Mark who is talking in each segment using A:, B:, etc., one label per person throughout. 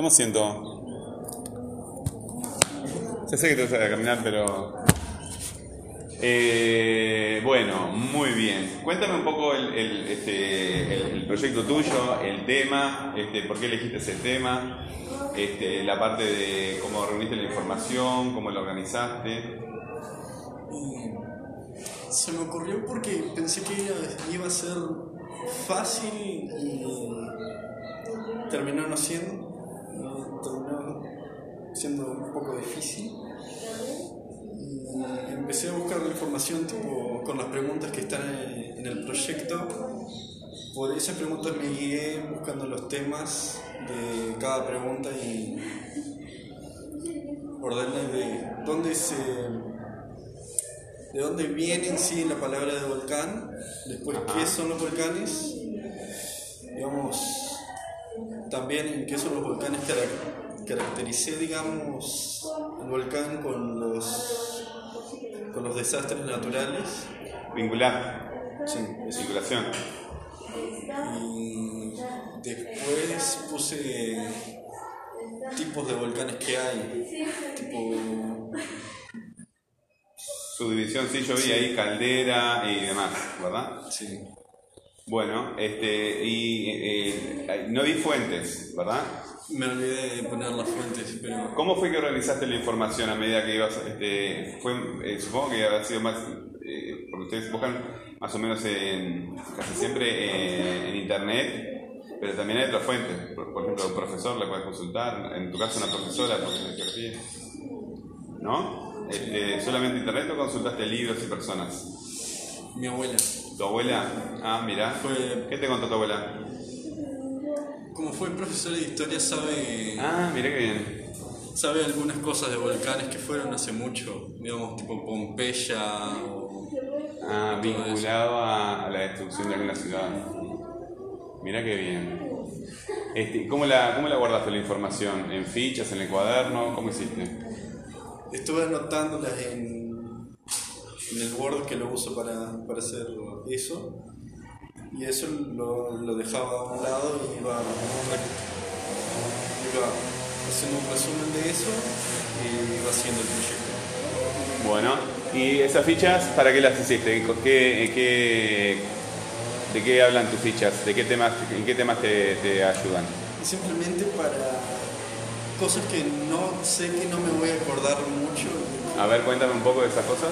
A: Toma asiento. Ya sé que te vas a caminar, pero. Eh, bueno, muy bien. Cuéntame un poco el, este, el, proyecto tuyo, el tema, este, por qué elegiste ese tema, este, la parte de cómo reuniste la información, cómo la organizaste.
B: Se me ocurrió porque pensé que iba a ser fácil y terminó no siendo. Terminó siendo un poco difícil. Y empecé a buscar la información tipo, con las preguntas que están en, en el proyecto. Por esas preguntas me guié buscando los temas de cada pregunta y ordené de dónde se de dónde viene en sí la palabra de volcán, después qué son los volcanes, digamos, también en qué son los volcanes, cara- caractericé, digamos, el volcán con los, con los desastres naturales,
A: Vincular,
B: sí,
A: vinculación.
B: y después puse tipos de volcanes que hay, tipo,
A: Subdivisión, sí, yo vi ahí caldera y demás, ¿verdad?
B: sí,
A: Bueno, este, y eh, eh, no vi fuentes, ¿verdad?
B: me olvidé de poner las fuentes, pero...
A: ¿Cómo fue que organizaste la información a medida que ibas? Este, fue, eh, supongo que habrá sido más, eh, porque ustedes buscan más o menos en, casi siempre en internet, pero también hay otras fuentes. Por, por ejemplo, un profesor le puedes consultar, en tu caso una profesora, porque es de geografía. ¿No? Este, ¿Solamente internet o consultaste libros y personas?
B: Mi abuela.
A: ¿Tu abuela? Ah, mira.
B: Fue-
A: ¿Qué te contó tu abuela?
B: Como fue profesor de historia, sabe,
A: Ah, mira qué bien.
B: sabe algunas cosas de volcanes que fueron hace mucho, digamos, tipo Pompeya o...
A: Ah, vinculado a, a la destrucción de alguna ciudad. Mira qué bien. Este, ¿cómo, la, ¿Cómo la guardaste la información? ¿En fichas, en el cuaderno? ¿Cómo hiciste?
B: Estuve anotándolas en, en el Word que lo uso para, para hacer eso. Y eso lo, lo dejaba a un lado y iba, iba haciendo un resumen de eso y iba haciendo el proyecto.
A: Bueno, ¿y esas fichas para qué las hiciste? ¿Con ¿Qué, qué, ¿De qué hablan tus fichas? ¿De qué temas, ¿En qué temas te, te ayudan?
B: Simplemente para cosas que no sé que no me voy a acordar mucho.
A: A ver, cuéntame un poco de esas cosas.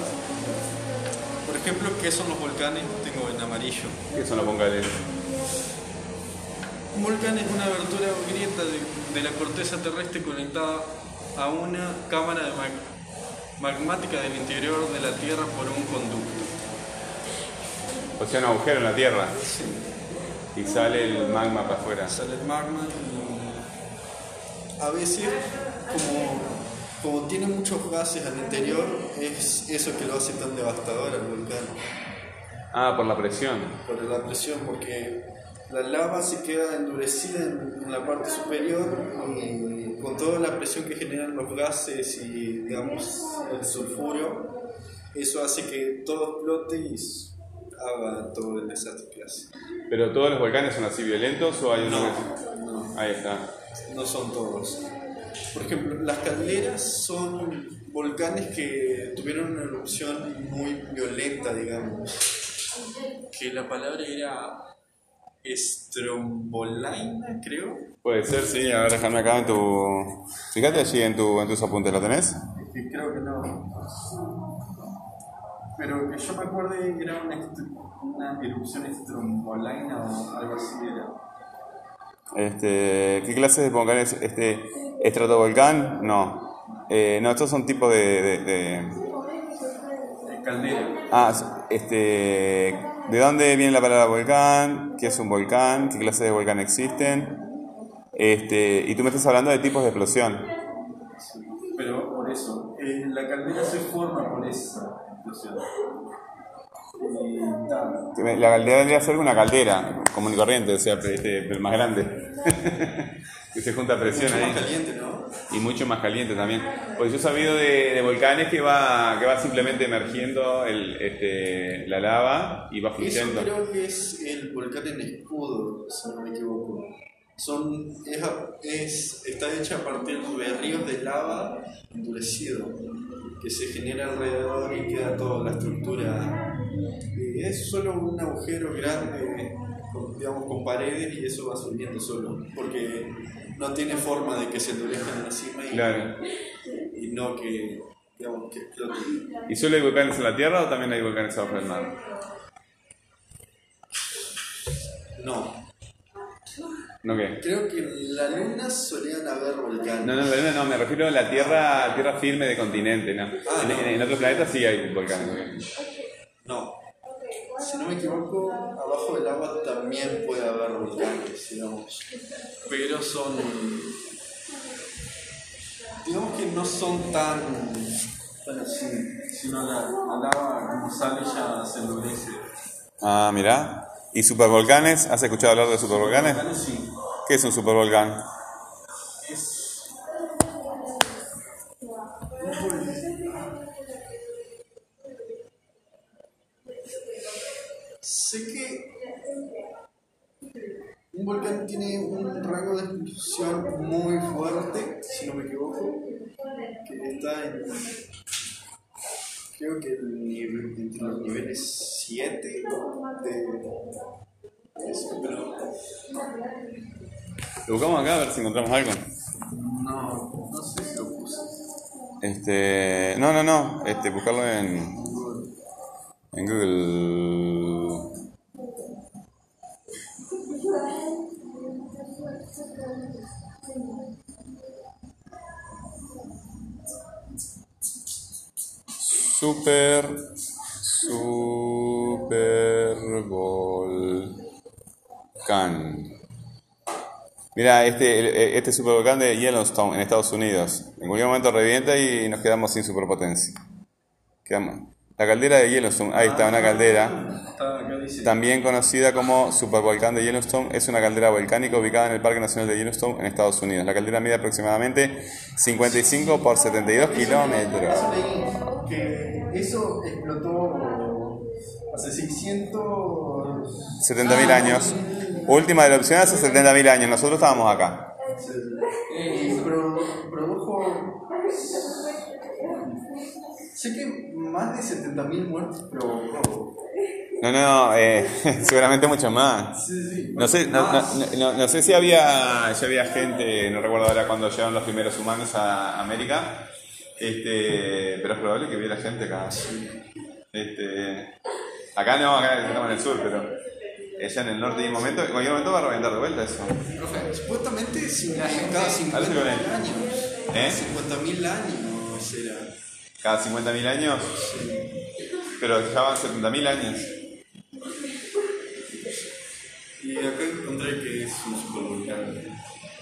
B: Ejemplo, ¿qué son los volcanes? Tengo en amarillo.
A: ¿Qué son los vocales?
B: Un volcán es una abertura o grieta de, de la corteza terrestre conectada a una cámara de mag- magmática del interior de la Tierra por un conducto.
A: O sea, un agujero en la Tierra
B: Sí.
A: y sale el magma para afuera.
B: Sale el magma y a veces como, como tiene muchos gases al interior es eso que lo hace tan devastador al volcán.
A: Ah, por la presión.
B: por la presión, porque la lava se queda endurecida en, la parte superior y con toda la presión que generan los gases y digamos el sulfuro, eso hace que todo explote y haga todo el desastre que hace.
A: ¿Pero todos los volcanes son así violentos o hay uno
B: No,
A: que...
B: no,
A: Ahí está.
B: no son todos. Por ejemplo, las calderas son volcanes que tuvieron una erupción muy violenta, digamos. Que la palabra era estrombolaina, creo.
A: Puede ser, sí. A ver, déjame acá en tu... Fíjate allí en, tu, en tus apuntes, ¿lo tenés?
B: Que creo que no. Pero que yo me acuerdo que era una, una erupción estrombolaina o algo así era.
A: Este, ¿Qué clase de volcanes? Este, ¿Estratovolcán? No. Eh, no, estos son tipos de... de- de-
B: Caldera.
A: Ah, este... ¿De dónde viene la palabra volcán? ¿Qué es un volcán? ¿Qué clases de volcán existen? Este, y tú me estás hablando de tipos de explosión.
B: Pero por eso, la caldera se forma por esa explosión.
A: La caldera vendría a ser una caldera común y corriente, o sea, este, pero más grande. que se junta presión
B: mucho
A: ahí.
B: más caliente, ¿no?
A: Y mucho más caliente también. Pues yo he sabido de, de volcanes que va, que va simplemente emergiendo el, este, la lava y va
B: Eso
A: fluyendo.
B: creo que es el volcán en escudo, si no me equivoco. son, es, es- está hecha a partir de ríos de lava endurecido que se genera alrededor y queda toda la estructura. Es solo un agujero grande, con, digamos, con paredes y eso va subiendo solo, porque no tiene forma de que se endurezca en la cima y,
A: Claro.
B: y no que, digamos, que explote.
A: ¿Y solo hay volcanes en la Tierra o también hay volcanes abajo del mar?
B: No,
A: ¿No qué?
B: creo que en la luna solían haber volcanes.
A: No, no, la Luna no, me refiero a la Tierra, tierra firme de continente, ¿no?
B: Ah,
A: en,
B: no.
A: en- en otros planetas sí hay volcanes.
B: No. Si no me equivoco, abajo del agua también puede haber volcanes, digamos. Pero son. Digamos que no son tan. tan así. Sino la, la lava como sale ya se endurece.
A: Ah, mirá. ¿Y supervolcanes? ¿Has escuchado hablar de supervolcanes?
B: Volcanes sí.
A: ¿Qué es un supervolcán?
B: Sé que un volcán tiene un rango de explosión muy fuerte, si no me equivoco, que está en. Creo que el nivel, entre los niveles 7 de. Eso, pero.
A: Lo buscamos acá a ver si encontramos algo.
B: No, no sé si lo puse.
A: Este, no, no, no. Este, buscarlo en, en Google. Super, super volcán. Mira, este, este supervolcán de Yellowstone en Estados Unidos. En cualquier momento revienta y nos quedamos sin superpotencia. Quedamos. La caldera de Yellowstone, ahí está una caldera. También conocida como supervolcán de Yellowstone, es una caldera volcánica ubicada en el Parque Nacional de Yellowstone en Estados Unidos. La caldera mide aproximadamente 55 por 72 kilómetros.
B: Que eso explotó hace 600.
A: 70.000 años. Última erupción hace 70.000 años. Nosotros estábamos acá.
B: Y pro- produjo. Sé que más de 70.000 muertes provocó.
A: No, no, eh, seguramente mucho más. No sé, no, no, no- no sé si había, si había gente, no recuerdo ahora cuando llegaron los primeros humanos a América, este, pero es probable que hubiera gente acá. Este, acá no, acá estamos en el sur, pero allá en el norte y en, momento, en cualquier momento va a reventar de vuelta eso.
B: Profe, Supuestamente cada 50.000
A: Habla con él.
B: años.
A: ¿Eh?
B: 50.000 años era.
A: Cada 50.000 años, pero ya van 70.000 años.
B: Y acá encontré que es un supervolcán.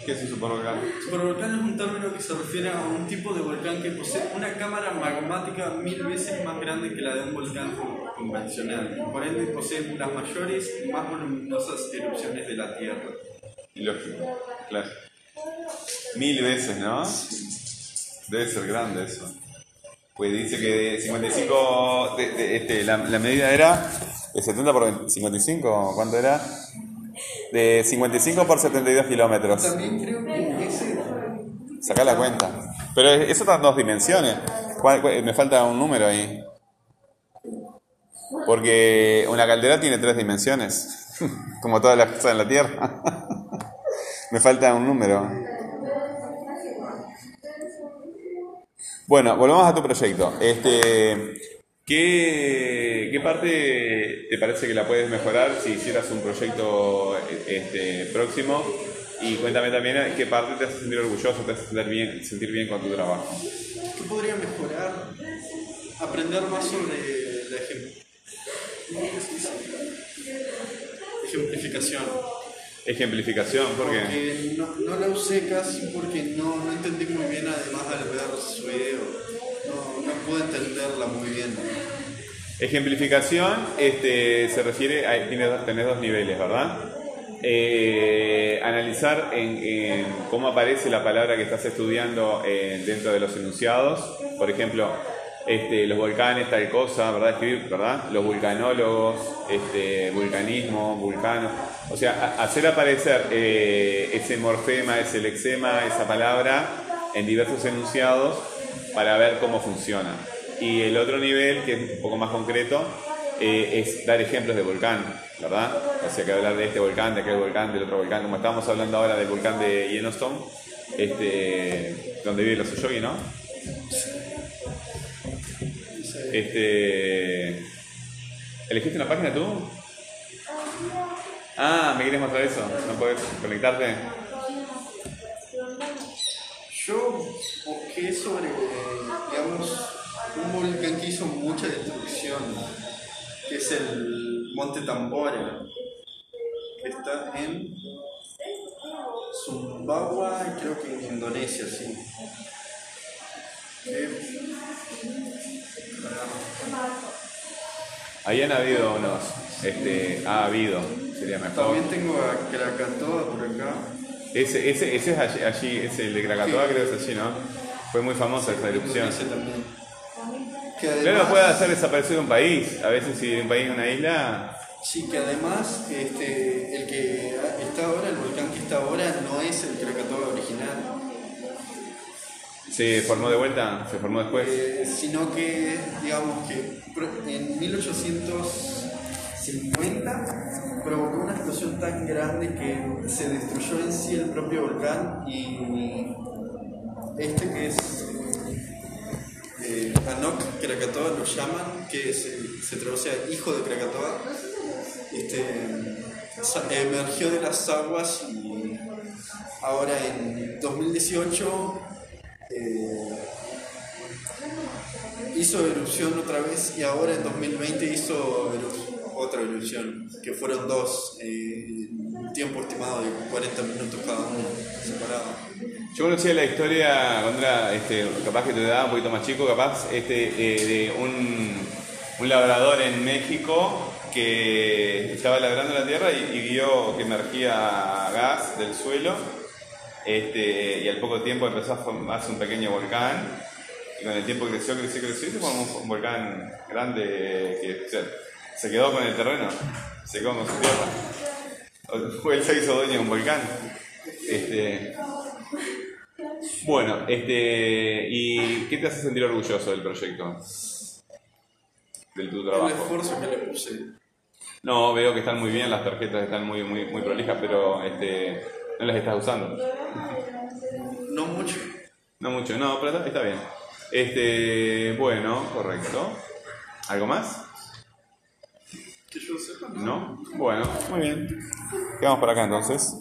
A: ¿Qué es un supervolcán?
B: Supervolcán es un término que se refiere a un tipo de volcán que posee una cámara magmática mil veces más grande que la de un volcán con- convencional. Por ende, posee las mayores y más voluminosas erupciones de la Tierra.
A: Lógico, claro. Mil veces, ¿no? Debe ser grande eso. Pues dice que de 55, de- de- este, la, la medida era de 70 por 20 55, ¿cuánto era? De 55 por 72 kilómetros.
B: También creo que ese.
A: Sacá la cuenta. Pero es- eso están dos dimensiones. ¿Cuál- cuál- me falta un número ahí. Porque una caldera tiene tres dimensiones. Como todas las cosas en la Tierra. me falta un número. Bueno, volvamos a tu proyecto. Este, ¿qué, ¿Qué parte te parece que la puedes mejorar si hicieras un proyecto este, próximo? Y cuéntame también qué parte te hace sentir orgulloso, te hace sentir bien, sentir bien con tu trabajo.
B: ¿Qué podría mejorar? Aprender más sobre la ejemplificación.
A: Ejemplificación, porque
B: Porque no, no la usé casi porque no, no entendí muy bien, además al ver su video. No, pude entenderla muy bien.
A: ejemplificación este, se refiere a, tiene dos- niveles, ¿verdad? Eh, analizar en cómo aparece la palabra que estás estudiando eh, dentro de los enunciados. Por ejemplo, este, los volcanes, tal cosa, ¿verdad? Escribir, ¿verdad? Los vulcanólogos, este, vulcanismo, vulcano. O sea, hacer aparecer eh, ese morfema, ese lexema, esa palabra en diversos enunciados para ver cómo funciona. Y el otro nivel, que es un poco más concreto, eh, es dar ejemplos de volcán, ¿verdad? O sea, que hablar de este volcán, de aquel volcán, del otro volcán, como estábamos hablando ahora del volcán de Yellowstone, este, donde vive los Oyogi, ¿no? Este, ¿Elegiste una página tú? Ah, ¿me quieres mostrar eso? ¿No puedes conectarte?
B: Yo busqué sobre, digamos, un volcán que hizo mucha destrucción, que es el Monte Tambora, que está en Sumbawa, creo que en Indonesia, sí.
A: Ahí han habido unos, este, ha habido, sería mejor.
B: También tengo a Krakatoa por acá.
A: Ese, ese, ese es allí, allí, ese el de Krakatoa creo que es allí, ¿no? Fue muy famosa esa erupción.
B: también.
A: Claro, puede hacer desaparecer un país. A veces si un país es una isla...
B: Sí, que además este, el que está ahora, el volcán que está ahora, no es el Krakatoa original.
A: ¿Se formó de vuelta? ¿Se formó después?
B: Eh, sino que, digamos que en 1850 provocó una explosión tan grande que se destruyó en sí el propio volcán y este que es eh, Anok Krakatoa lo llaman, que se, se traduce a hijo de Krakatoa, este, emergió de las aguas y ahora en 2018 eh, hizo erupción otra vez y ahora en 2020 hizo otra erupción, que fueron dos, eh, tiempo estimado de 40 minutos cada uno, separado.
A: Yo conocía la historia, Gondra, este, capaz que te da un poquito más chico, capaz, este, eh, de un, un, labrador en México que estaba labrando la tierra y, vio que emergía gas del suelo este, y al poco tiempo empezó a formarse un pequeño volcán y con el tiempo creció, creció, creció y se formó un, volcán grande que se, quedó con el terreno, se quedó con su tierra. Él se hizo dueño de un volcán. Este, bueno, este, ¿y qué te hace sentir orgulloso del proyecto? Del tu trabajo.
B: El esfuerzo que le puse.
A: No, veo que están muy bien, las tarjetas están muy, muy, muy prolijas, pero este, no las estás usando.
B: No mucho.
A: No mucho, no, pero está bien. Este, bueno, correcto. ¿Algo más?
B: Sepa.
A: ¿No? Bueno, muy bien. Quedamos por acá entonces.